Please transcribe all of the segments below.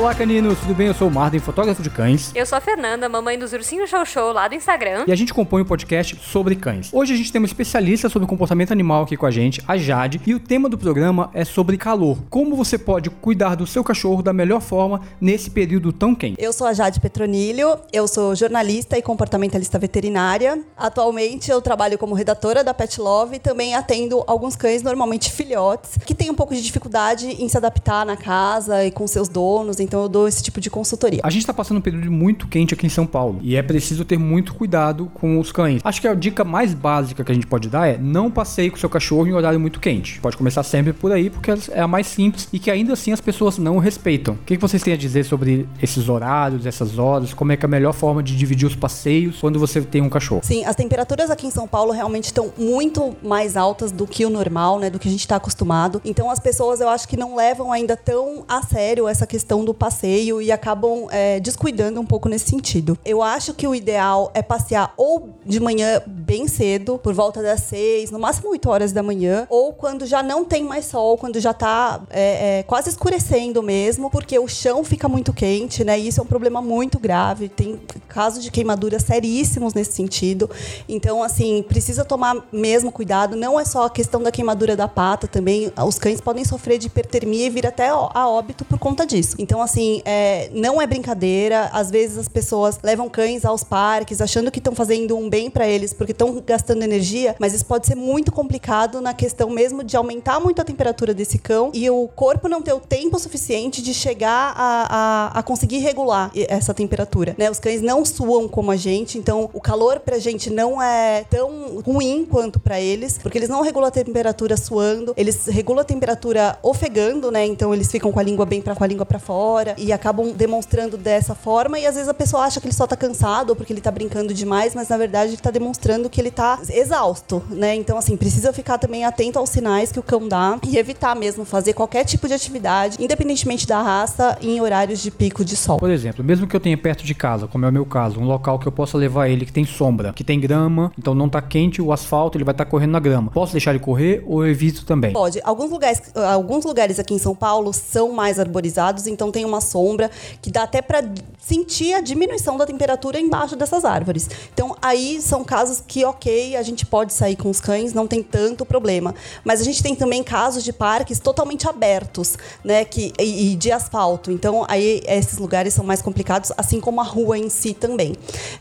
Olá, caninos, tudo bem? Eu sou o Marden, fotógrafo de cães. Eu sou a Fernanda, mamãe dos ursinhos show show lá do Instagram. E a gente compõe um podcast sobre cães. Hoje a gente tem uma especialista sobre comportamento animal aqui com a gente, a Jade, e o tema do programa é sobre calor. Como você pode cuidar do seu cachorro da melhor forma nesse período tão quente? Eu sou a Jade Petronilho, eu sou jornalista e comportamentalista veterinária. Atualmente eu trabalho como redatora da Pet Love e também atendo alguns cães, normalmente filhotes, que têm um pouco de dificuldade em se adaptar na casa e com seus donos então eu dou esse tipo de consultoria. A gente está passando um período muito quente aqui em São Paulo e é preciso ter muito cuidado com os cães. Acho que a dica mais básica que a gente pode dar é não passeie com seu cachorro em horário muito quente. Pode começar sempre por aí porque é a mais simples e que ainda assim as pessoas não respeitam. O que vocês têm a dizer sobre esses horários, essas horas? Como é que é a melhor forma de dividir os passeios quando você tem um cachorro? Sim, as temperaturas aqui em São Paulo realmente estão muito mais altas do que o normal, né? Do que a gente está acostumado. Então as pessoas eu acho que não levam ainda tão a sério essa questão do passeio e acabam é, descuidando um pouco nesse sentido. Eu acho que o ideal é passear ou de manhã bem cedo, por volta das seis, no máximo 8 horas da manhã, ou quando já não tem mais sol, quando já tá é, é, quase escurecendo mesmo, porque o chão fica muito quente, né? E isso é um problema muito grave. Tem casos de queimaduras seríssimos nesse sentido. Então, assim, precisa tomar mesmo cuidado. Não é só a questão da queimadura da pata, também os cães podem sofrer de hipertermia e vir até a óbito por conta disso. Então, assim, é, não é brincadeira. Às vezes as pessoas levam cães aos parques achando que estão fazendo um bem para eles porque estão gastando energia, mas isso pode ser muito complicado na questão mesmo de aumentar muito a temperatura desse cão e o corpo não ter o tempo suficiente de chegar a, a, a conseguir regular essa temperatura. Né? Os cães não suam como a gente, então o calor pra gente não é tão ruim quanto para eles, porque eles não regulam a temperatura suando, eles regulam a temperatura ofegando, né? Então eles ficam com a língua bem para com a língua para fora e acabam demonstrando dessa forma e às vezes a pessoa acha que ele só tá cansado ou porque ele tá brincando demais, mas na verdade ele tá demonstrando que ele tá exausto, né? Então assim, precisa ficar também atento aos sinais que o cão dá e evitar mesmo fazer qualquer tipo de atividade, independentemente da raça, em horários de pico de sol. Por exemplo, mesmo que eu tenha perto de casa, como é o meu caso, um local que eu possa levar ele que tem sombra, que tem grama, então não tá quente o asfalto, ele vai estar tá correndo na grama. Posso deixar ele correr ou evito também? Pode. Alguns lugares, alguns lugares aqui em São Paulo são mais arborizados, então tem uma sombra, que dá até para sentir a diminuição da temperatura embaixo dessas árvores. Então, aí são casos que, ok, a gente pode sair com os cães, não tem tanto problema. Mas a gente tem também casos de parques totalmente abertos, né, que, e, e de asfalto. Então, aí esses lugares são mais complicados, assim como a rua em si também.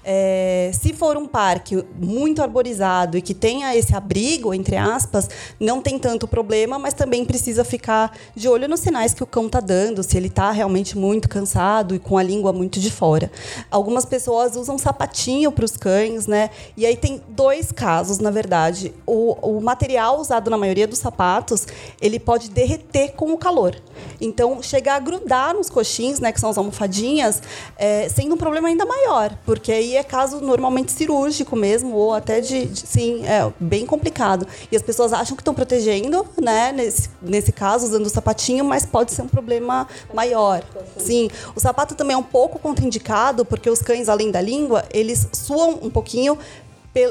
É, se for um parque muito arborizado e que tenha esse abrigo, entre aspas, não tem tanto problema, mas também precisa ficar de olho nos sinais que o cão está dando, se ele está realmente muito cansado e com a língua muito de fora. Algumas pessoas usam sapatinho para os cães, né? E aí tem dois casos, na verdade. O, o material usado na maioria dos sapatos, ele pode derreter com o calor. Então, chegar a grudar nos coxins, né, que são as almofadinhas, é, sendo um problema ainda maior, porque aí é caso normalmente cirúrgico mesmo, ou até de, de sim, é bem complicado. E as pessoas acham que estão protegendo, né, nesse, nesse caso, usando o sapatinho, mas pode ser um problema maior. Sim, o sapato também é um pouco contraindicado, porque os cães, além da língua, eles suam um pouquinho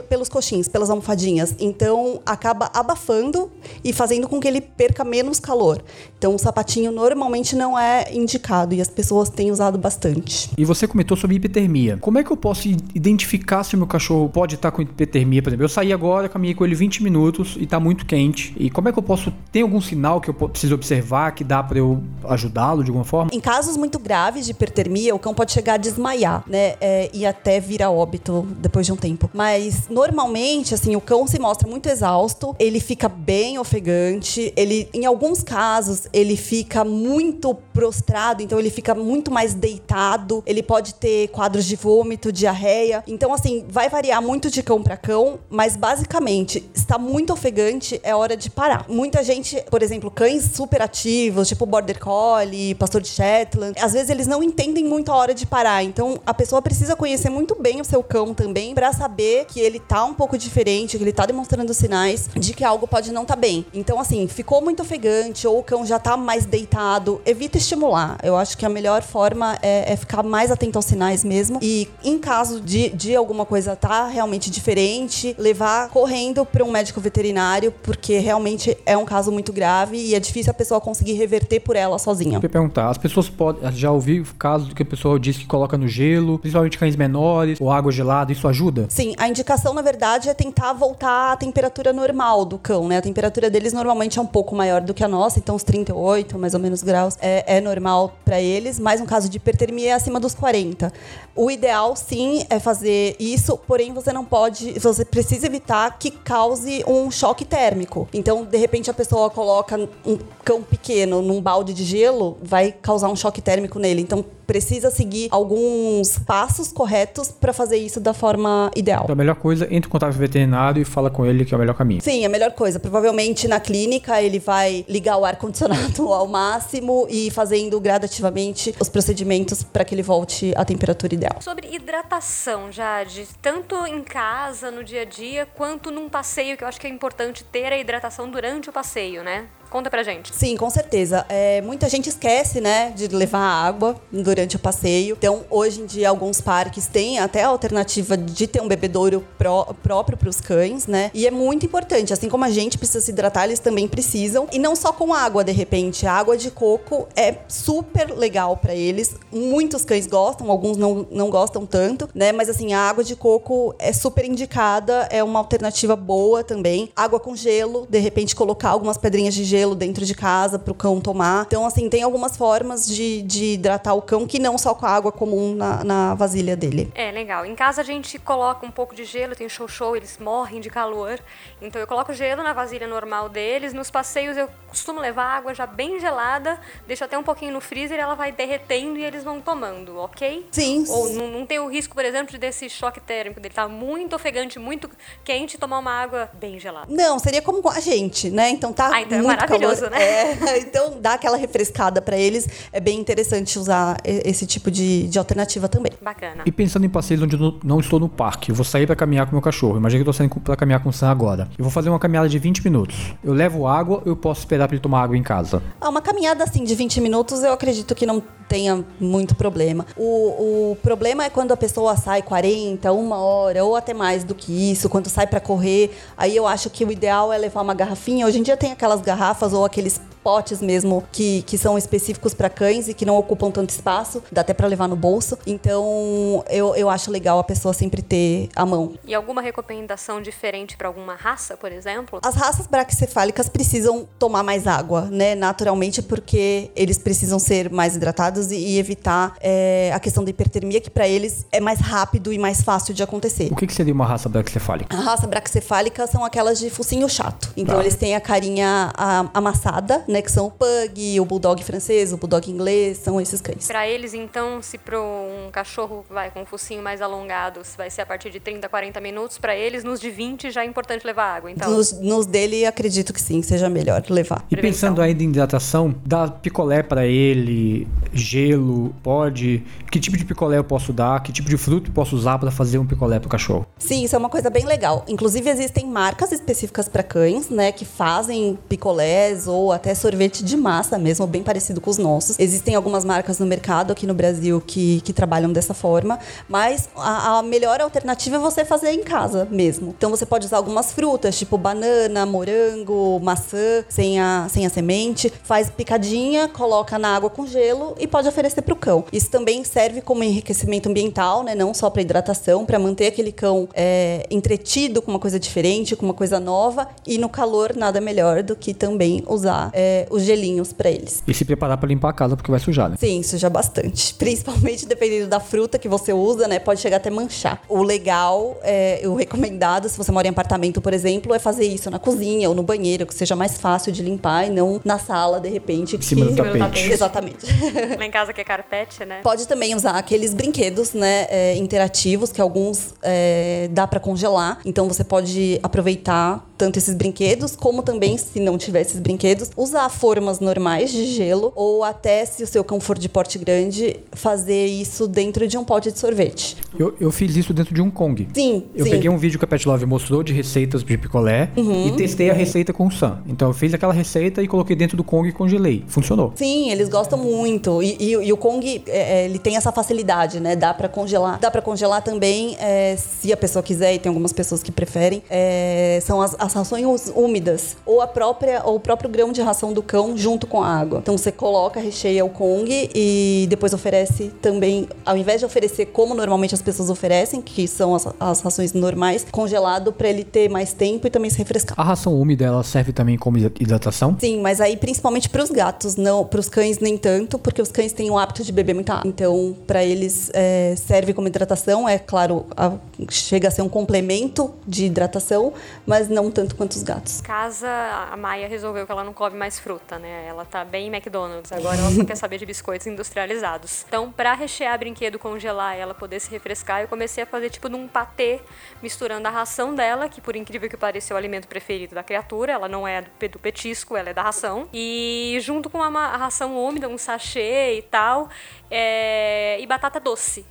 pelos coxins, pelas almofadinhas. Então acaba abafando e fazendo com que ele perca menos calor. Então o sapatinho normalmente não é indicado e as pessoas têm usado bastante. E você comentou sobre hipotermia. Como é que eu posso identificar se o meu cachorro pode estar com hipotermia? Por exemplo, eu saí agora, caminhei com ele 20 minutos e está muito quente. E como é que eu posso tem algum sinal que eu preciso observar que dá para eu ajudá-lo de alguma forma? Em casos muito graves de hipertermia, o cão pode chegar a desmaiar, né? É, e até vir a óbito depois de um tempo. Mas normalmente, assim, o cão se mostra muito exausto, ele fica bem ofegante, ele, em alguns casos, ele fica muito prostrado, então ele fica muito mais deitado, ele pode ter quadros de vômito, diarreia. Então, assim, vai variar muito de cão para cão, mas basicamente, está muito ofegante, é hora de parar. Muita gente, por exemplo, cães super ativos, tipo Border Collie, Pastor de Shetland, às vezes eles não entendem muito a hora de parar. Então, a pessoa precisa conhecer muito bem o seu cão também para saber que que ele tá um pouco diferente, que ele tá demonstrando sinais de que algo pode não estar tá bem. Então, assim, ficou muito ofegante ou o cão já tá mais deitado, evita estimular. Eu acho que a melhor forma é, é ficar mais atento aos sinais mesmo. E em caso de, de alguma coisa tá realmente diferente, levar correndo para um médico veterinário, porque realmente é um caso muito grave e é difícil a pessoa conseguir reverter por ela sozinha. Eu perguntar, as pessoas podem. Já ouvi casos que a pessoa diz que coloca no gelo, principalmente cães menores, ou água gelada, isso ajuda? Sim, a indicação, na verdade, é tentar voltar à temperatura normal do cão, né? A temperatura deles normalmente é um pouco maior do que a nossa, então os 38, mais ou menos, graus é, é normal para eles, mas um caso de hipertermia é acima dos 40. O ideal, sim, é fazer isso, porém você não pode, você precisa evitar que cause um choque térmico. Então, de repente, a pessoa coloca um cão pequeno num balde de gelo, vai causar um choque térmico nele. Então, precisa seguir alguns passos corretos para fazer isso da forma ideal. Então, a melhor coisa, entre em contato com o veterinário e fala com ele que é o melhor caminho. Sim, a melhor coisa. Provavelmente na clínica ele vai ligar o ar-condicionado ao máximo e fazendo gradativamente os procedimentos para que ele volte à temperatura ideal. Sobre hidratação, Jade, tanto em casa, no dia a dia, quanto num passeio, que eu acho que é importante ter a hidratação durante o passeio, né? Conta pra gente. Sim, com certeza. É, muita gente esquece, né, de levar água durante o passeio. Então, hoje em dia, alguns parques têm até a alternativa de ter um bebedouro pró próprio para os cães, né? E é muito importante. Assim como a gente precisa se hidratar, eles também precisam. E não só com água, de repente. A água de coco é super legal para eles. Muitos cães gostam, alguns não, não gostam tanto, né? Mas assim, a água de coco é super indicada, é uma alternativa boa também. Água com gelo, de repente colocar algumas pedrinhas de gelo gelo dentro de casa para o cão tomar. Então, assim, tem algumas formas de, de hidratar o cão que não só com a água comum na, na vasilha dele. É, legal. Em casa a gente coloca um pouco de gelo, tem show-show, eles morrem de calor. Então eu coloco gelo na vasilha normal deles. Nos passeios eu costumo levar água já bem gelada, deixo até um pouquinho no freezer e ela vai derretendo e eles vão tomando, ok? Sim. Ou não, não tem o risco, por exemplo, de desse choque térmico dele tá muito ofegante, muito quente tomar uma água bem gelada. Não, seria como com a gente, né? Então tá ah, então é muito é maravilhoso, calor. né? É, então dá aquela refrescada para eles. É bem interessante usar esse tipo de, de alternativa também. Bacana. E pensando em passeios onde eu não estou no parque, eu vou sair para caminhar com meu cachorro. Imagina que eu tô saindo para caminhar com o Sam agora. Eu vou fazer uma caminhada de 20 minutos. Eu levo água, eu posso esperar para ele tomar água em casa. Ah, uma caminhada assim de 20 minutos, eu acredito que não tenha muito problema. O, o problema é quando a pessoa sai 40, uma hora ou até mais do que isso, quando sai para correr. Aí eu acho que o ideal é levar uma garrafinha. Hoje em dia tem aquelas garrafas ou aqueles potes mesmo que, que são específicos para cães e que não ocupam tanto espaço, dá até para levar no bolso. Então, eu, eu acho legal a pessoa sempre ter a mão. E alguma recomendação diferente para alguma raça, por exemplo? As raças braquicefálicas precisam tomar mais água, né, naturalmente, porque eles precisam ser mais hidratados e, e evitar é, a questão da hipertermia, que para eles é mais rápido e mais fácil de acontecer. O que, que seria uma raça braquicefálica? A raça braquicefálica são aquelas de focinho chato. Então, tá. eles têm a carinha amassada, né, que são o pug, o bulldog francês, o bulldog inglês, são esses cães. Para eles, então, se para um cachorro vai com um focinho mais alongado, vai ser a partir de 30, 40 minutos, para eles, nos de 20 já é importante levar água, então. Nos, nos dele, acredito que sim, seja melhor levar. E pensando ainda em hidratação, dá picolé para ele, gelo, pode. Que tipo de picolé eu posso dar? Que tipo de fruto eu posso usar para fazer um picolé pro cachorro? Sim, isso é uma coisa bem legal. Inclusive existem marcas específicas para cães, né, que fazem picolés ou até sorvete de massa mesmo, bem parecido com os nossos. Existem algumas marcas no mercado aqui no Brasil que, que trabalham dessa forma, mas a, a melhor alternativa é você fazer em casa mesmo. Então você pode usar algumas frutas, tipo banana, morango, maçã, sem a, sem a semente, faz picadinha, coloca na água com gelo e pode oferecer para o cão. Isso também serve como enriquecimento ambiental, né? Não só para hidratação, para manter aquele cão é, entretido com uma coisa diferente, com uma coisa nova e no calor nada melhor do que também usar é, é, os gelinhos para eles. E se preparar para limpar a casa porque vai sujar, né? Sim, suja bastante. Principalmente dependendo da fruta que você usa, né? Pode chegar até manchar. O legal, é, o recomendado, se você mora em apartamento, por exemplo, é fazer isso na cozinha ou no banheiro, que seja mais fácil de limpar e não na sala, de repente. Em cima que... do tapete. Exatamente. Lá em casa que é carpete, né? Pode também usar aqueles brinquedos, né, é, interativos, que alguns é, dá para congelar. Então você pode aproveitar tanto esses brinquedos, como também, se não tiver esses brinquedos, usar usar formas normais de gelo, ou até, se o seu cão for de porte grande, fazer isso dentro de um pote de sorvete. Eu, eu fiz isso dentro de um Kong. Sim, Eu sim. peguei um vídeo que a Pet Love mostrou de receitas de picolé e testei a receita com o Sam. Então eu fiz aquela receita e coloquei dentro do Kong e congelei. Funcionou. Sim, eles gostam muito. E, e- e o Kong, é, é, ele tem essa facilidade, né? Dá pra congelar. Dá pra congelar também, é, se a pessoa quiser, e tem algumas pessoas que preferem, é, são as, as rações úmidas. Ou a própria, ou o próprio grão de ração do cão junto com a água. Então você coloca, recheia o Kong e depois oferece também, ao invés de oferecer como normalmente as pessoas oferecem, que são as, as rações normais, congelado pra ele ter mais tempo e também se refrescar. A ração úmida ela serve também como hidratação. Sim, mas aí principalmente para os gatos, não para os cães nem tanto, porque os cães têm o hábito de beber muita água. Então, para eles é, serve como hidratação, é claro, a- chega a ser um complemento de hidratação, mas não tanto quanto os gatos. Casa, a Maia resolveu que ela não come mais fruta, né? Ela tá bem McDonald's, agora ela só quer saber de biscoitos industrializados. Então, pra rechear brinquedo, congelar ela poder se refrescar, eu comecei a fazer tipo num patê, misturando a ração dela, que por incrível que pareça é o alimento preferido da criatura, ela não é do, pe- do petisco, ela é da ração. E junto com a, a ração úmida, um sachê e tal, é, e batata doce.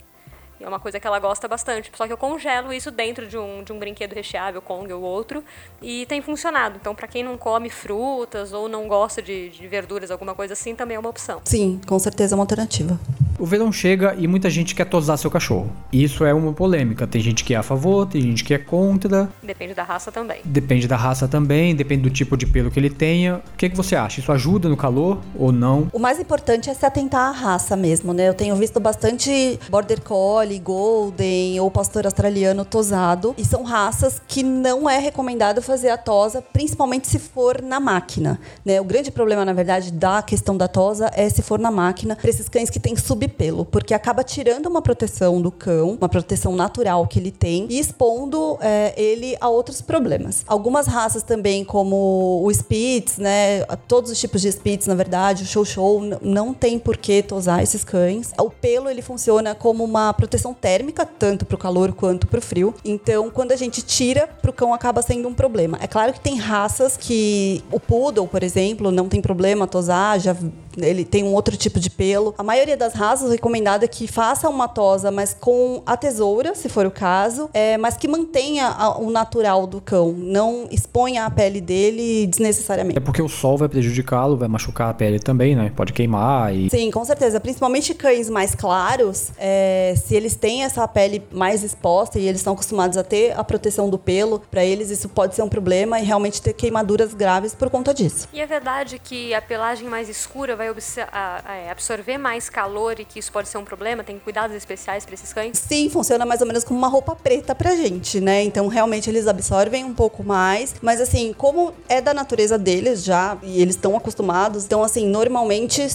E é uma coisa que ela gosta bastante. Só que eu congelo isso dentro de um, de um brinquedo recheável, Kong ou outro, e tem funcionado. Então, pra quem não come frutas ou não gosta de, de verduras, alguma coisa assim, também é uma opção. Sim, com certeza é uma alternativa. O verão chega e muita gente quer tosar seu cachorro. Isso é uma polêmica. Tem gente que é a favor, tem gente que é contra. Depende da raça também. Depende da raça também, depende do tipo de pelo que ele tenha. O que, que você acha? Isso ajuda no calor ou não? O mais importante é se atentar à raça mesmo, né? Eu tenho visto bastante Border Collie, Golden ou Pastor Australiano tosado. E são raças que não é recomendado fazer a tosa, principalmente se for na máquina. Né? O grande problema, na verdade, da questão da tosa é se for na máquina, para esses cães que têm subpelo, porque acaba tirando uma proteção do cão, uma proteção natural que ele tem, e expondo é, ele a outros problemas. Algumas raças também, como o Spitz, né? Todos os tipos de Spitz, na verdade, o Show Show, não tem por que tosar esses cães. O pelo, ele funciona como uma proteção térmica, tanto para o calor quanto para o frio. Então, quando a gente tira, para o cão acaba sendo um problema. É claro que tem raças que o Poodle, por exemplo, não tem problema tosar, já ele tem um outro tipo de pelo. A maioria das raças recomendada é que faça uma tosa, mas com a tesoura, se for o caso, é, mas que mantenha a- o natural do cão, não exponha a pele dele desnecessariamente. É porque o sol vai prejudicá-lo, vai machucar a pele também, né? Pode queimar e. Sim, com certeza. Principalmente cães mais claros, é, se eles têm essa pele mais exposta e eles estão acostumados a ter a proteção do pelo, para eles isso pode ser um problema e realmente ter queimaduras graves por conta disso. E é verdade que a pelagem mais escura vai a- é, absorver mais calor e que isso pode ser um problema? Tem cuidados especiais para esses cães? Sim, funciona mais ou menos como uma roupa preta pra gente, né? Então, realmente, eles absorvem um pouco mais. Mas, assim, como é da natureza deles já, e eles estão acostumados, então, assim, normalmente,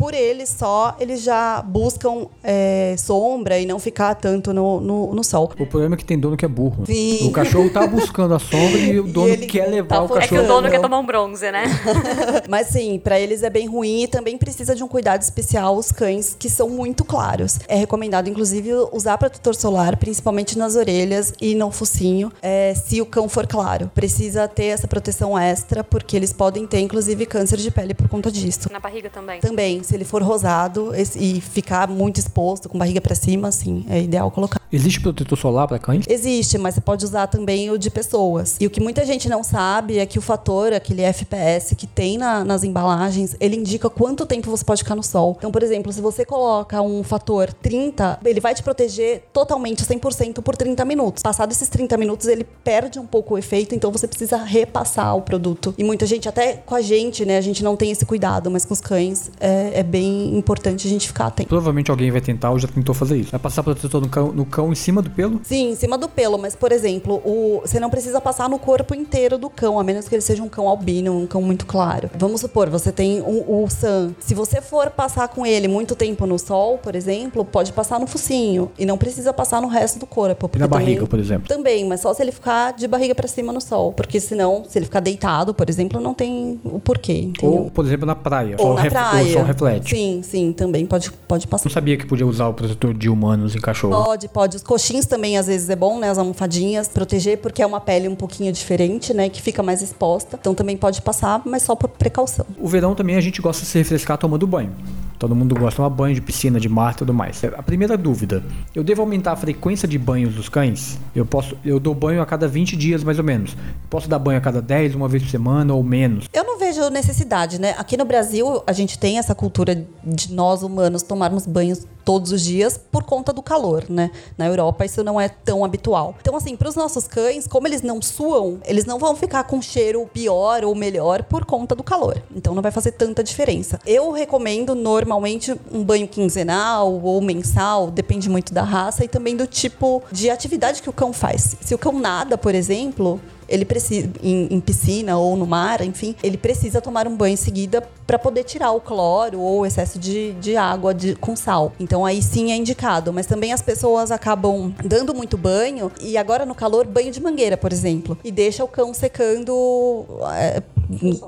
por eles só, eles já buscam é, sombra e não ficar tanto no, no, no sol. O problema é que tem dono que é burro. Sim. O cachorro tá buscando a sombra e o dono ele quer levar tá o É que o cachorro. dono quer tomar um bronze, né? Mas sim, pra eles é bem ruim e também precisa de um cuidado especial os cães que são muito claros. É recomendado, inclusive, usar protetor solar, principalmente nas orelhas e no focinho, é, se o cão for claro. Precisa ter essa proteção extra, porque eles podem ter, inclusive, câncer de pele por conta disso. Na barriga também. Também, se ele for rosado esse- e ficar muito exposto, com barriga pra cima, sim, é ideal colocar. Existe protetor solar para cães? Existe, mas você pode usar também o de pessoas. E o que muita gente não sabe é que o fator, aquele FPS que tem na- nas embalagens, ele indica quanto tempo você pode ficar no sol. Então, por exemplo, se você coloca um fator 30, ele vai te proteger totalmente 100% por 30 minutos. Passado esses 30 minutos, ele perde um pouco o efeito, então você precisa repassar o produto. E muita gente, até com a gente, né, a gente não tem esse cuidado, mas com os cães é, é bem importante a gente ficar atento. Provavelmente alguém vai tentar ou já tentou fazer isso. Vai passar protetor no cão, no cão em cima do pelo? Sim, em cima do pelo, mas por exemplo, o, você não precisa passar no corpo inteiro do cão, a menos que ele seja um cão albino, um cão muito claro. Vamos supor, você tem um- o Sam, se você for passar com ele muito tempo no sol, por exemplo, pode passar no focinho e não precisa passar no resto do corpo. E na também- barriga, por exemplo. Também, mas só se ele ficar de barriga pra cima no sol, porque senão, se ele ficar deitado, por exemplo, não tem o porquê, entendeu? Ou, por exemplo, na praia. Ou Só na praia. O reflete. Sim, sim, também pode, pode passar. Não sabia que podia usar o protetor de humanos em cachorro. Pode, pode. Os coxins também às vezes é bom, né? As almofadinhas, proteger, porque é uma pele um pouquinho diferente, né? Que fica mais exposta. Então também pode passar, mas só por precaução. O verão também a gente gosta de se refrescar tomando banho. Todo mundo gosta de tomar banho de piscina, de mar e tudo mais. A primeira dúvida: eu devo aumentar a frequência de banhos dos cães? Eu posso, eu dou banho a cada 20 dias mais ou menos. Posso dar banho a cada 10, uma vez por semana ou menos? Eu não vejo necessidade, né? Aqui no Brasil, a gente tem essa cultura de nós humanos tomarmos banhos todos os dias por conta do calor, né? Na Europa isso não é tão habitual. Então assim, para os nossos cães, como eles não suam, eles não vão ficar com cheiro pior ou melhor por conta do calor. Então não vai fazer tanta diferença. Eu recomendo normalmente um banho quinzenal ou mensal, depende muito da raça e também do tipo de atividade que o cão faz. Se o cão nada, por exemplo, ele precisa em, em piscina ou no mar, enfim, ele precisa tomar um banho em seguida para poder tirar o cloro ou o excesso de, de água de- com sal. Então aí sim é indicado. Mas também as pessoas acabam dando muito banho e agora no calor banho de mangueira, por exemplo, e deixa o cão secando é,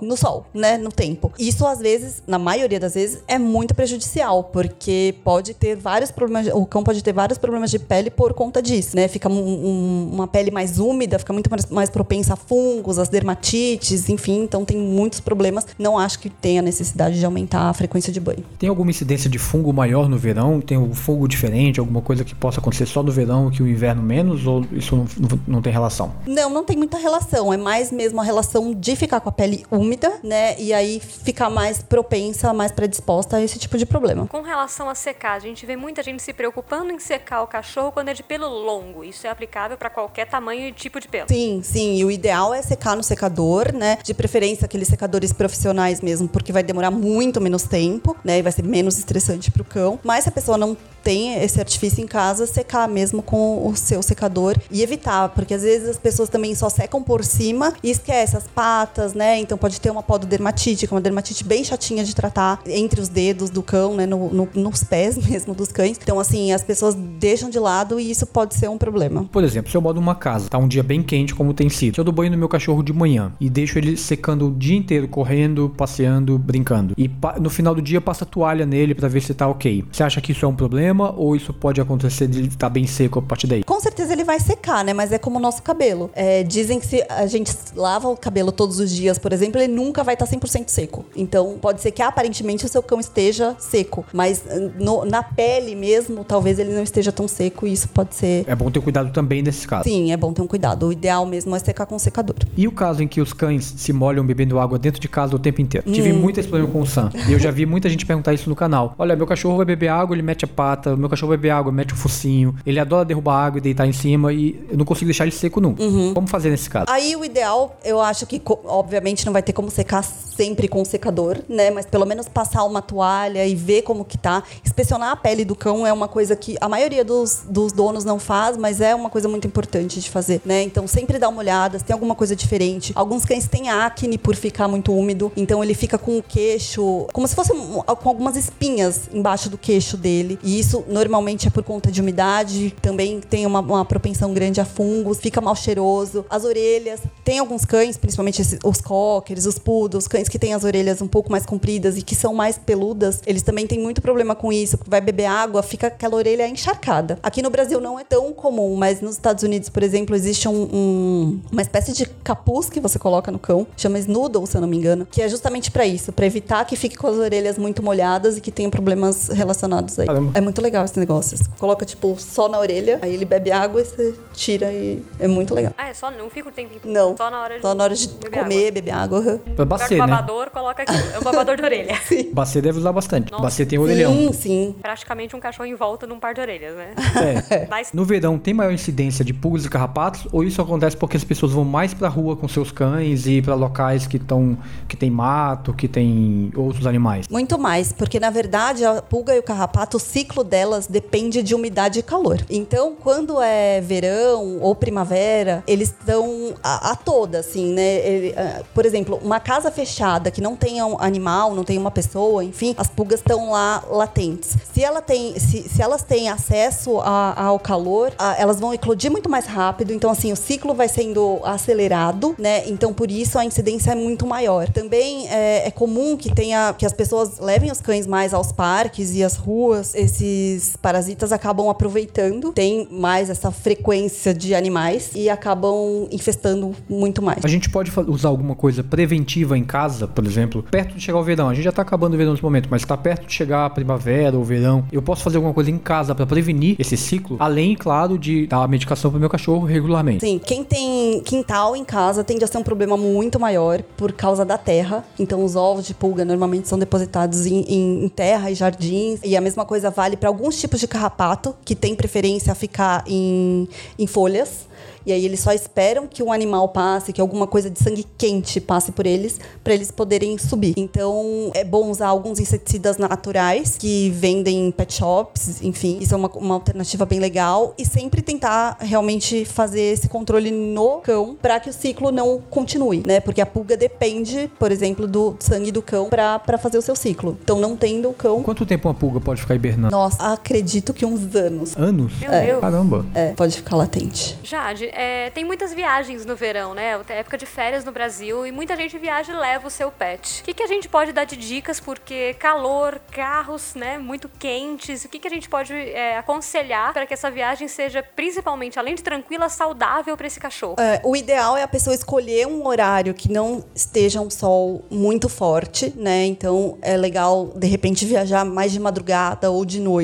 no sol, né, no tempo. Isso às vezes, na maioria das vezes, é muito prejudicial porque pode ter vários problemas, o cão pode ter vários problemas de pele por conta disso, né? Fica um- um- uma pele mais úmida, fica muito mais, mais propensa a fungos, às dermatites, enfim, então tem muitos problemas. Não acho que tenha necessidade de aumentar a frequência de banho. Tem alguma incidência de fungo maior no verão? Tem um fungo diferente? Alguma coisa que possa acontecer só no verão que o inverno menos? Ou isso não, não- não tem relação? Não, não tem muita relação. É mais mesmo a relação de ficar com a pele úmida, né? E aí ficar mais propensa, mais predisposta a esse tipo de problema. Com relação à secagem, a gente vê muita gente se preocupando em secar o cachorro quando é de pelo longo. Isso é aplicável para qualquer tamanho e tipo de pelo. Sim, sim. O ideal é secar no secador, né? De preferência aqueles secadores profissionais mesmo, porque vai demorar muito menos tempo, né? E vai ser menos estressante pro cão. Mas se a pessoa não tem esse artifício em casa, secar mesmo com o seu secador e evitar, porque às vezes as pessoas também só secam por cima e esquece as patas, né? Então pode ter uma pododermatite, que é uma dermatite bem chatinha de tratar entre os dedos do cão, né? No- no- nos pés mesmo dos cães. Então, assim, as pessoas deixam de lado e isso pode ser um problema. Por exemplo, se eu moro numa casa, tá um dia bem quente como tem sido. Se eu dou banho no meu cachorro de manhã e deixo ele secando o dia inteiro, correndo, passeando, brincando. E no final do dia passa toalha nele pra ver se tá ok. Você acha que isso é um problema ou isso pode acontecer de estar bem seco a partir daí? Com certeza ele vai secar, né? Mas é como o nosso cabelo. É, dizem que se a gente lava o cabelo todos os dias, por exemplo, ele nunca vai estar 100% seco. Então, pode ser que aparentemente o seu cão esteja seco. Mas no- na pele mesmo, talvez ele não esteja tão seco e isso pode ser... É bom ter cuidado também nesses casos. Sim, é bom ter um cuidado. O ideal mesmo é secar com secador. E o caso em que os cães se molham bebendo água dentro de casa o tempo inteiro? Tive muito esse problema com o Sam. E eu já vi muita gente perguntar isso no canal. Olha, meu cachorro vai beber água, ele mete a pata. Meu cachorro vai beber água, mete o focinho. Ele adora derrubar água e deitar em cima. E eu não consigo deixar ele seco nunca. Como fazer nesse caso? Aí o ideal, eu acho que, obviamente, não vai ter como secar sempre com secador, né? Mas pelo menos passar uma toalha e ver como que tá. Inspecionar a pele do cão é uma coisa que a maioria dos, dos donos não faz, mas é uma coisa muito importante de fazer, né? Então sempre dá uma olhada, se tem alguma coisa diferente. Alguns cães têm acne por ficar muito úmido, então ele fica com o queixo, como se fosse um- com algumas espinhas embaixo do queixo dele. E isso normalmente é por conta de umidade, também tem uma, uma propensão grande a fungos, fica mal cheiroso. As orelhas, tem alguns cães, principalmente esses- os cockers, os poodles, cães que têm as orelhas um pouco mais compridas e que são mais peludas, eles também têm muito problema com isso. Vai beber água, fica aquela orelha encharcada. Aqui no Brasil não é tão comum, mas nos Estados Unidos, por exemplo, existe um- um- uma espécie de capuz que você coloca no cão, chama Snoodle, se eu não me engano, que é justamente pra isso, pra evitar que fique com as orelhas muito molhadas e que tenha problemas relacionados aí. Caramba. É muito legal esse negócio. Você coloca, tipo, só na orelha, aí ele bebe água e você tira e é muito legal. Ah, é só não fica o tempo inteiro. Não. Só na hora de, Só na hora de beber comer, água. beber água. aham. Pra bacer, né? babador, coloca aqui. É um babador de orelha. Bacer deve usar bastante. Nossa. Bacer tem orelhão. Sim, sim. Praticamente um cachorro em volta de um par de orelhas, né? É. Mas No verão, tem maior incidência de pulgas e carrapatos? Ou isso acontece porque as pessoas vão mais pra rua com seus cães e pra locais que estão que tem mato, que tem outros animais? Muito mais, porque na verdade a pulga e o carrapato, o ciclo delas depende de umidade e calor. Então, quando é verão ou primavera, eles estão a, a toda, assim, né? Ele, uh, por exemplo, uma casa fechada que não tenha um animal, não tenha uma pessoa, enfim, as pulgas estão lá latentes. Se, ela tem, se, se elas têm acesso a, ao calor, a, elas vão eclodir muito mais rápido. Então, assim, o ciclo vai sendo acelerado, né? Então, por isso a incidência é muito maior. Também é, é comum que tenha que as pessoas levem os cães mais aos parques e às ruas. Esses parasitas acabam aproveitando, tem mais essa frequência de animais e acabam infestando muito mais. A gente pode usar alguma coisa preventiva em casa, por exemplo, perto de chegar o verão. A gente já tá acabando o verão nesse momento, mas tá perto de chegar a primavera ou verão. Eu posso fazer alguma coisa em casa para prevenir esse ciclo, além, claro, de dar a medicação pro meu cachorro regularmente. Sim, quem tem quintal em casa tende a ser um problema muito maior por causa da terra. Então, os ovos de pulga normalmente são depositados em, em, em terra e jardins. E a mesma coisa vale para alguns tipos de carrapato que tem preferência a ficar em, em folhas e aí eles só esperam que um animal passe, que alguma coisa de sangue quente passe por eles, para eles poderem subir. Então é bom usar alguns inseticidas naturais que vendem em pet shops, enfim, isso é uma, uma alternativa bem legal e sempre tentar realmente fazer esse controle no cão para que o ciclo não continue, né? Porque a pulga depende, por exemplo, do sangue do cão para fazer o seu ciclo. Então não tendo o cão. Quanto tempo uma pulga pode ficar hibernando? Nossa, acredito que uns anos. Anos? Meu é. Deus. Caramba. É, pode ficar latente. Jade, é, tem muitas viagens no verão, né? É época de férias no Brasil e muita gente viaja e leva o seu pet. O que, que a gente pode dar de dicas? Porque calor, carros, né, muito quentes. O que, que a gente pode é, aconselhar para que essa viagem seja, principalmente, além de tranquila, saudável para esse cachorro? É, o ideal é a pessoa escolher um horário que não esteja um sol muito forte, né? Então é legal, de repente, viajar mais de madrugada ou de noite,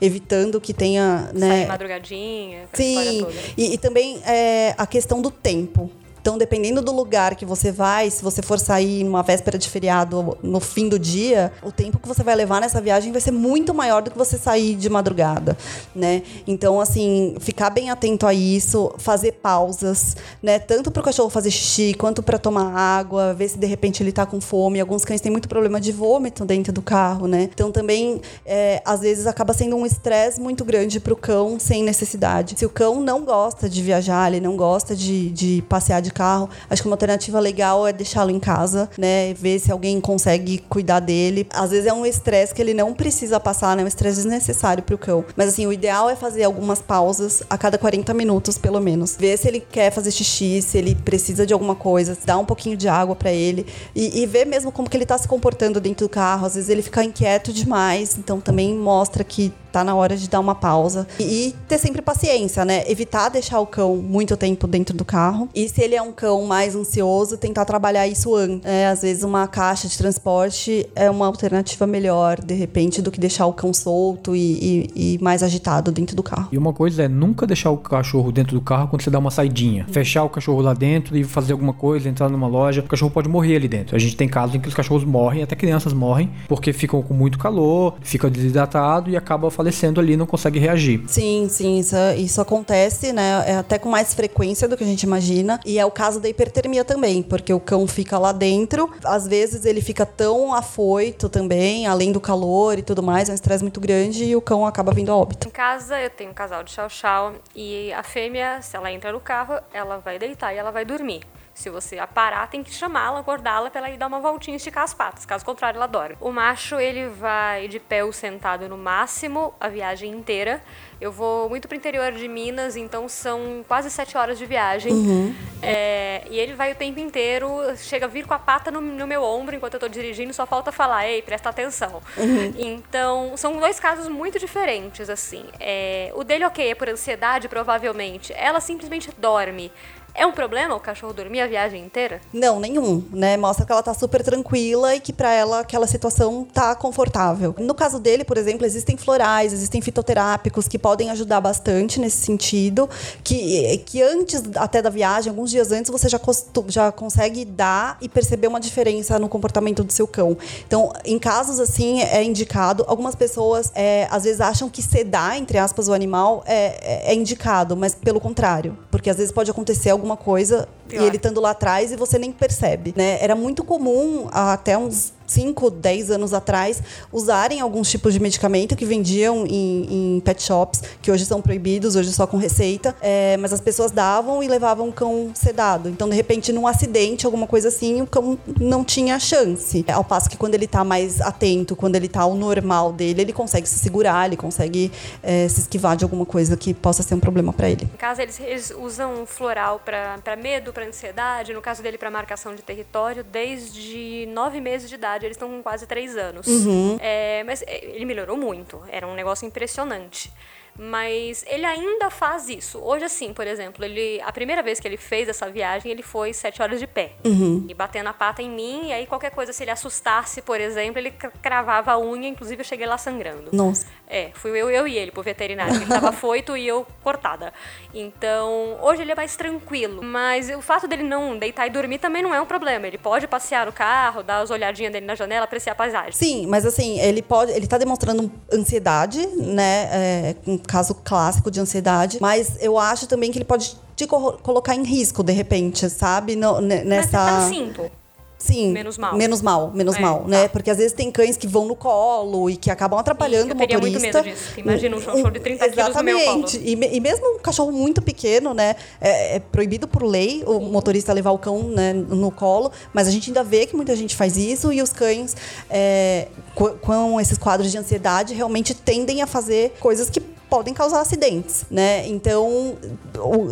evitando que tenha. Né... Sair madrugadinha, Sim, e, e também também é, a questão do tempo. Então, dependendo do lugar que você vai, se você for sair numa véspera de feriado no fim do dia, o tempo que você vai levar nessa viagem vai ser muito maior do que você sair de madrugada, né? Então, assim, ficar bem atento a isso, fazer pausas, né? Tanto para o cachorro fazer xixi, quanto para tomar água, ver se de repente ele está com fome. Alguns cães têm muito problema de vômito dentro do carro, né? Então, também, é, às vezes, acaba sendo um estresse muito grande para o cão sem necessidade. Se o cão não gosta de viajar, ele não gosta de, de passear de carro. Acho que uma alternativa legal é deixá-lo em casa, né? Ver se alguém consegue cuidar dele. Às vezes é um estresse que ele não precisa passar, né? Um estresse desnecessário pro cão. Mas assim, o ideal é fazer algumas pausas a cada 40 minutos, pelo menos. Ver se ele quer fazer xixi, se ele precisa de alguma coisa, dar um pouquinho de água para ele e, e, ver mesmo como que ele tá se comportando dentro do carro. Às vezes ele fica inquieto demais, então também mostra que tá na hora de dar uma pausa. E, e, ter sempre paciência, né? Evitar deixar o cão muito tempo dentro do carro. E se ele é um cão mais ansioso, tentar trabalhar isso antes. É, às vezes uma caixa de transporte é uma alternativa melhor, de repente, do que deixar o cão solto e, e, e mais agitado dentro do carro. E uma coisa é nunca deixar o cachorro dentro do carro quando você dá uma saidinha. Fechar o cachorro lá dentro e fazer alguma coisa, entrar numa loja. O cachorro pode morrer ali dentro. A gente tem casos em que os cachorros morrem, até crianças morrem, porque ficam com muito calor, fica desidratado e acaba falecendo ali, não consegue reagir. Sim, sim, isso, isso acontece, né? É até com mais frequência do que a gente imagina. E é o caso da hipertermia também, porque o cão fica lá dentro, às vezes ele fica tão afoito também, além do calor e tudo mais, é um estresse muito grande e o cão acaba vindo a óbito. Em casa eu tenho um casal de chau-chau e a fêmea, se ela entra no carro, ela vai deitar e ela vai dormir. Se você aparar, tem que chamá-la, acordá-la para ela ir dar uma voltinha e esticar as patas. Caso contrário, ela dorme. O macho, ele vai de pé ou sentado no máximo a viagem inteira. Eu vou muito pro interior de Minas, então são quase sete horas de viagem. Uhum. É, e ele vai o tempo inteiro, chega a vir com a pata no, no, meu ombro enquanto eu tô dirigindo, só falta falar, ei, presta atenção. Uhum. Então, são dois casos muito diferentes, assim. É, o dele, ok, é por ansiedade, provavelmente. Ela simplesmente dorme. É um problema o cachorro dormir a viagem inteira? Não, nenhum, né? Mostra que ela tá super tranquila e que para ela aquela situação tá confortável. No caso dele, por exemplo, existem florais, existem fitoterápicos que podem ajudar bastante nesse sentido, que, que antes até da viagem, alguns dias antes, você já, já consegue dar e perceber uma diferença no comportamento do seu cão. Então, em casos assim, é indicado. Algumas pessoas é, às vezes acham que sedar, entre aspas, o animal é, é, é indicado, mas pelo contrário, porque às vezes pode acontecer alguma coisa Pior. e ele estando lá atrás e você nem percebe, né? Era muito comum até uns 5, 10 anos atrás, usarem alguns tipos de medicamento que vendiam em, em pet shops, que hoje são proibidos, hoje só com receita, é, mas as pessoas davam e levavam o cão sedado. Então, de repente, num acidente, alguma coisa assim, o cão não tinha chance. Ao passo que quando ele está mais atento, quando ele está ao normal dele, ele consegue se segurar, ele consegue é, se esquivar de alguma coisa que possa ser um problema para ele. Em casa, eles, eles usam floral para medo, para ansiedade, no caso dele, para marcação de território, desde nove meses de idade. Eles estão com quase três anos. Uhum. É, mas é, ele melhorou muito, era um negócio impressionante. Mas ele ainda faz isso. Hoje, assim, por exemplo, ele a primeira vez que ele fez essa viagem, ele foi sete horas de pé. Uhum. E batendo a pata em mim, e aí qualquer coisa, se ele assustasse, por exemplo, ele cravava a unha, inclusive eu cheguei lá sangrando. Nossa. É, fui eu, eu e ele pro veterinário. Ele tava foito e eu cortada. Então, hoje ele é mais tranquilo. Mas o fato dele não deitar e dormir também não é um problema. Ele pode passear no carro, dar as olhadinhas dele na janela, apreciar a paisagem. Sim, mas assim, ele pode. Ele tá demonstrando ansiedade, né? É, um caso clássico de ansiedade. Mas eu acho também que ele pode te co colocar em risco, de repente, sabe? No, nessa. Mas você tá cinto. Sim. Menos mal. Menos mal, menos É, mal, tá. né? Porque às vezes tem cães que vão no colo e que acabam atrapalhando eu o motorista. muito medo disso, imagina um cachorro de 30 quilos no meu colo. Exatamente. E, e mesmo um cachorro muito pequeno, né? É, é proibido por lei o motorista levar o cão né, no colo, mas a gente ainda vê que muita gente faz isso e os cães, é, co- com esses quadros de ansiedade, realmente tendem a fazer coisas que podem causar acidentes, né? Então,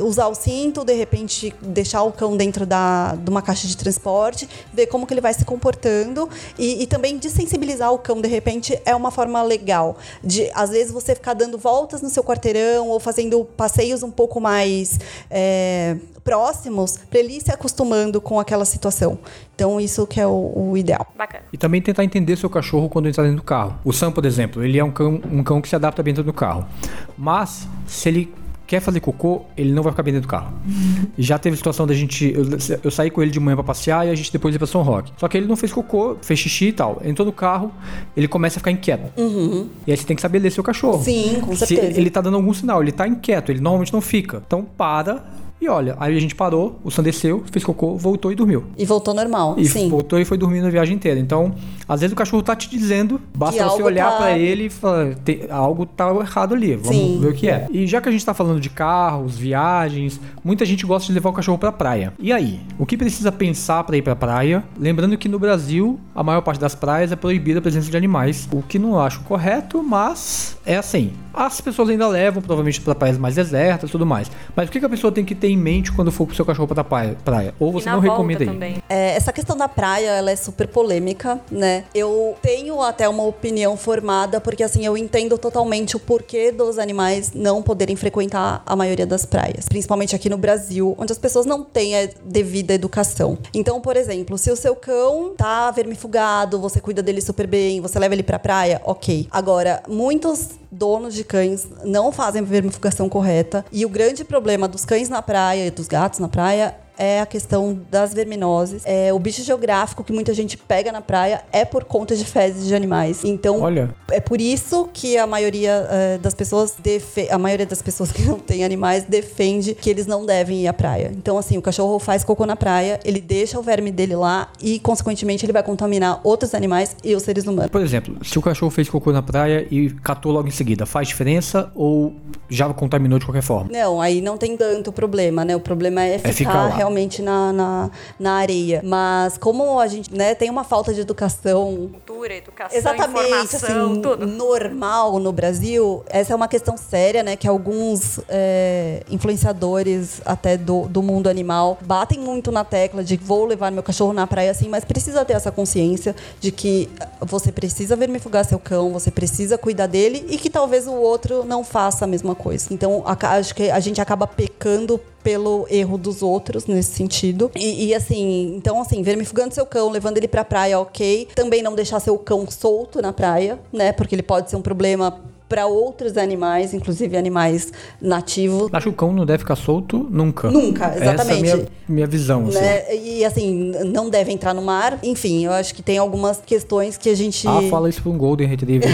usar o cinto, de repente deixar o cão dentro da, de uma caixa de transporte, ver como que ele vai se comportando e, e também desensibilizar o cão, de repente, é uma forma legal. De, às vezes, você ficar dando voltas no seu quarteirão ou fazendo passeios um pouco mais é, próximos para ele ir se acostumando com aquela situação. Então, isso que é o, o ideal. Bacana. E também tentar entender seu cachorro quando ele está dentro do carro. O Sam, por exemplo, ele é um cão, um cão que se adapta bem dentro do carro. Mas, se ele quer fazer cocô, ele não vai ficar bem dentro do carro. Já teve situação da gente. Eu, eu saí com ele de manhã pra passear e a gente depois ia pra São Roque. Só que ele não fez cocô, fez xixi e tal. Entrou no carro, ele começa a ficar inquieto. E aí você tem que saber ler seu cachorro. Sim, com Se certeza. ele tá dando algum sinal, ele tá inquieto, ele normalmente não fica. Então para e olha. Aí a gente parou, o Sam desceu, fez cocô, voltou e dormiu. E voltou normal. E Sim. voltou e foi dormindo a viagem inteira. Então, às vezes o cachorro tá te dizendo, basta Que você olhar tá- pra ele e falar, "Tem- algo tá errado ali, vamos Sim. ver o que é. E já que a gente tá falando de carros, viagens, muita gente gosta de levar o cachorro pra praia. E aí, o que precisa pensar pra ir pra praia? Lembrando que no Brasil, a maior parte das praias é proibida a presença de animais, o que não acho correto, mas é assim. As pessoas ainda levam, provavelmente, pra praias mais desertas e tudo mais. Mas o que a pessoa tem que ter em mente quando for com o seu cachorro pra praia? praia? Ou você não recomenda também. É, essa questão da praia, ela é super polêmica, né? Eu tenho até uma opinião formada, porque assim, eu entendo totalmente o porquê dos animais não poderem frequentar a maioria das praias. Principalmente aqui no Brasil, onde as pessoas não têm a devida educação. Então, por exemplo, se o seu cão tá vermifugado, você cuida dele super bem, você leva ele pra praia, ok. Agora, muitos donos de cães não fazem a vermifugação correta. E o grande problema dos cães na praia e dos gatos na praia é a questão das verminoses. É, o bicho geográfico que muita gente pega na praia é por conta de fezes de animais. Então, Olha. é por isso que a maioria eh, das pessoas a maioria das pessoas que não têm animais defende que eles não devem ir à praia. Então, assim, o cachorro faz cocô na praia, ele deixa o verme dele lá e, consequentemente, ele vai contaminar outros animais e os seres humanos. Por exemplo, se o cachorro fez cocô na praia e catou logo em seguida, faz diferença ou já contaminou de qualquer forma? Não, aí não tem tanto problema, né? O problema é ficar, ficar lá. realmente na, na, na areia. Mas como a gente né, tem uma falta de educação Cultura, educação, Exatamente, informação, assim, tudo. normal no Brasil, essa é uma questão séria, né? Que alguns é, influenciadores até do, do mundo animal batem muito na tecla de vou levar meu cachorro na praia assim, mas precisa ter essa consciência de que você precisa vermifugar seu cão, você precisa cuidar dele e que talvez o outro não faça a mesma coisa. Então, acho que a gente acaba pecando pelo erro dos outros nesse sentido. E, e, assim, então assim, vermifugando seu cão, levando ele pra praia, ok. Também não deixar seu cão solto na praia, né? Porque ele pode ser um problema para outros animais, inclusive animais nativos. Acho que o cão não deve ficar solto nunca. Nunca, exatamente. Essa é a minha, minha visão. Assim. Né? E assim, não deve entrar no mar. Enfim, eu acho que tem algumas questões que a gente. Ah, fala isso para um Golden Retriever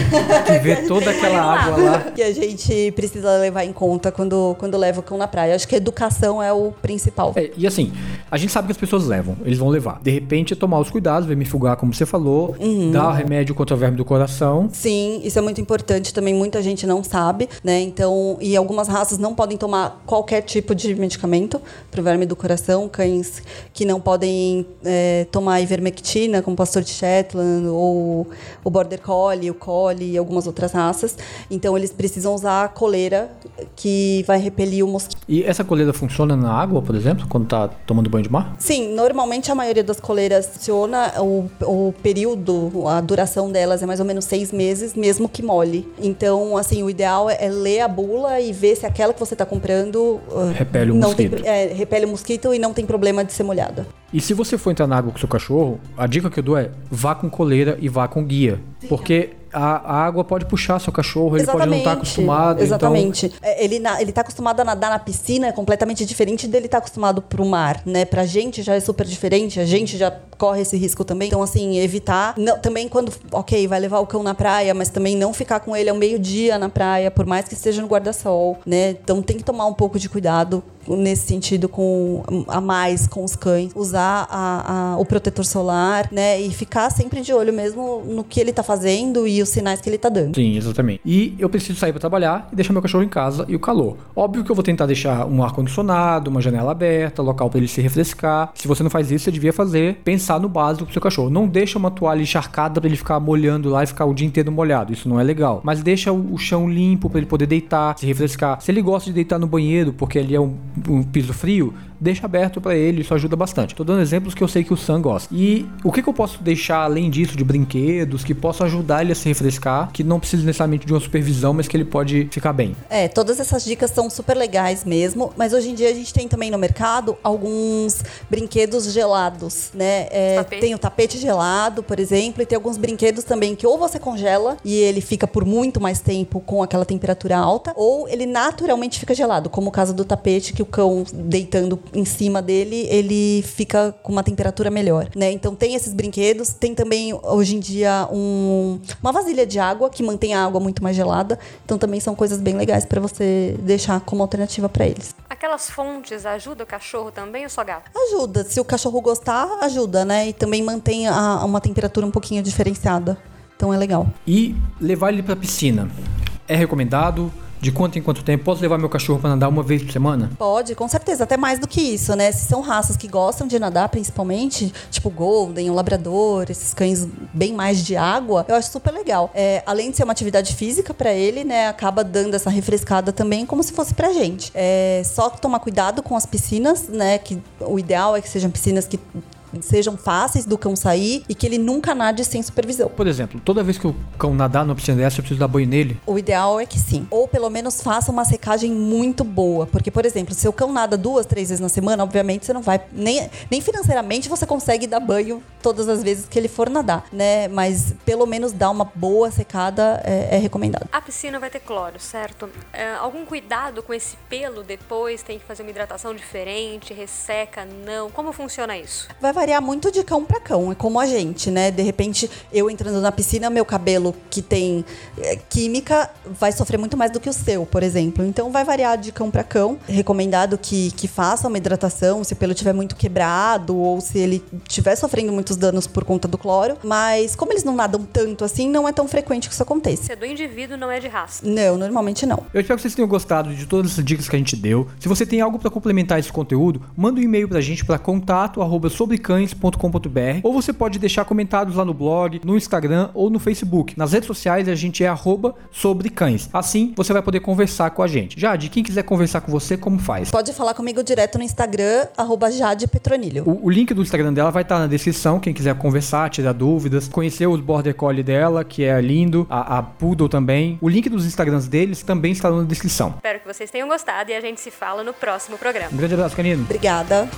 que vê toda aquela água lá. Que a gente precisa levar em conta quando, quando leva o cão na praia. Eu acho que a educação é o principal. É, e assim, a gente sabe que as pessoas levam, eles vão levar. De repente, é tomar os cuidados, vermifugar, como você falou, uhum. dar remédio contra o verme do coração. Sim, isso é muito importante também, muita gente não sabe, né? Então, e algumas raças não podem tomar qualquer tipo de medicamento para o verme do coração, cães que não podem é, tomar ivermectina, como o pastor de Shetland, ou o Border Collie, o Collie e algumas outras raças. Então, eles precisam usar a coleira que vai repelir o mosquito. E essa coleira funciona na água, por exemplo, quando está tomando banho de mar? Sim, normalmente a maioria das coleiras funciona, o, o período, a duração delas é mais ou menos seis meses, mesmo que mole. Então, assim, o ideal é ler a bula e ver se aquela que você está comprando uh, repele o mosquito. Tem, é, repele o mosquito e não tem problema de ser molhada. E se você for entrar na água com seu cachorro, a dica que eu dou é vá com coleira e vá com guia. Porque a, a, água pode puxar seu cachorro, ele pode não estar tá acostumado. Então exatamente. Então... Ele ele está acostumado a nadar na piscina, é completamente diferente dele estar tá acostumado para o mar, né? Pra gente já é super diferente, a gente já corre esse risco também. Então, assim, evitar. Não, também quando, ok, vai levar o cão na praia, mas também não ficar com ele ao meio-dia na praia, por mais que esteja no guarda-sol, né? Então tem que tomar um pouco de cuidado nesse sentido com a mais com os cães, usar a, a, o protetor solar, né, e ficar sempre de olho mesmo no que ele está fazendo e os sinais que ele está dando. Sim, exatamente. E eu preciso sair para trabalhar e deixar meu cachorro em casa e o calor. Óbvio que eu vou tentar deixar um ar condicionado, uma janela aberta, local para ele se refrescar. Se você não faz isso, você devia fazer pensar no básico pro seu cachorro. Não deixa uma toalha encharcada para ele ficar molhando lá e ficar o dia inteiro molhado. Isso não é legal. Mas deixa o chão limpo para ele poder deitar, se refrescar. Se ele gosta de deitar no banheiro, porque ali é um um piso frio, deixa aberto para ele, isso ajuda bastante. Tô dando exemplos que eu sei que o Sam gosta. E o que, que eu posso deixar além disso de brinquedos que possam ajudar ele a se refrescar, que não precisa necessariamente de uma supervisão, mas que ele pode ficar bem? É, todas essas dicas são super legais mesmo, mas hoje em dia a gente tem também no mercado alguns brinquedos gelados, né? É, tem o tapete gelado, por exemplo, e tem alguns brinquedos também que ou você congela e ele fica por muito mais tempo com aquela temperatura alta, ou ele naturalmente fica gelado, como o caso do tapete que o cão deitando em cima dele, ele fica com uma temperatura melhor, né? Então tem esses brinquedos, tem também hoje em dia um, uma vasilha de água que mantém a água muito mais gelada. Então também são coisas bem legais para você deixar como alternativa para eles. Aquelas fontes ajudam o cachorro também ou só gato? Ajuda, se o cachorro gostar, ajuda, né? E também mantém a, uma temperatura um pouquinho diferenciada. Então é legal. E levar ele para piscina é recomendado? De quanto em quanto tempo? Posso levar meu cachorro para nadar uma vez por semana? Pode, com certeza. Até mais do que isso, né? Se são raças que gostam de nadar, principalmente, tipo Golden, o Labrador, esses cães bem mais de água, eu acho super legal. É, além de ser uma atividade física para ele, né? Acaba dando essa refrescada também, como se fosse pra gente. É só tomar cuidado com as piscinas, né? Que o ideal é que sejam piscinas que sejam fáceis do cão sair e que ele nunca nade sem supervisão. Por exemplo, toda vez que o cão nadar numa piscina dessa, eu preciso dar banho nele? O ideal é que sim. Ou pelo menos faça uma secagem muito boa. Porque, por exemplo, se o cão nada duas, três vezes na semana, obviamente você não vai. Nem, nem financeiramente você consegue dar banho todas as vezes que ele for nadar, né? Mas pelo menos dar uma boa secada é, é recomendado. A piscina vai ter cloro, certo? É, algum cuidado com esse pelo depois? Tem que fazer uma hidratação diferente? Resseca? Não? Como funciona isso? Vai variar muito de cão para cão, é como a gente, né? De repente, eu entrando na piscina, meu cabelo que tem é, química vai sofrer muito mais do que o seu, por exemplo. Então vai variar de cão para cão. Recomendado que, que faça uma hidratação se o pelo estiver muito quebrado ou se ele estiver sofrendo muitos danos por conta do cloro. Mas como eles não nadam tanto assim, não é tão frequente que isso aconteça. Se é do indivíduo, não é de raça. Não, normalmente não. Eu espero que vocês tenham gostado de todas essas dicas que a gente deu. Se você tem algo para complementar esse conteúdo, manda um e-mail pra gente para contato arroba sobre cães.com.br ou você pode deixar comentários lá no blog, no Instagram ou no Facebook. Nas redes sociais a gente é arroba sobre cães. Assim você vai poder conversar com a gente. Jade, quem quiser conversar com você, como faz? Pode falar comigo direto no Instagram, arroba Jade Petronilho. O, o link do Instagram dela vai estar na descrição, quem quiser conversar, tirar dúvidas, conhecer os Border Collie dela, que é lindo, a, a Poodle também. O link dos Instagrams deles também está na descrição. Espero que vocês tenham gostado e a gente se fala no próximo programa. Um grande abraço, canino. Obrigada.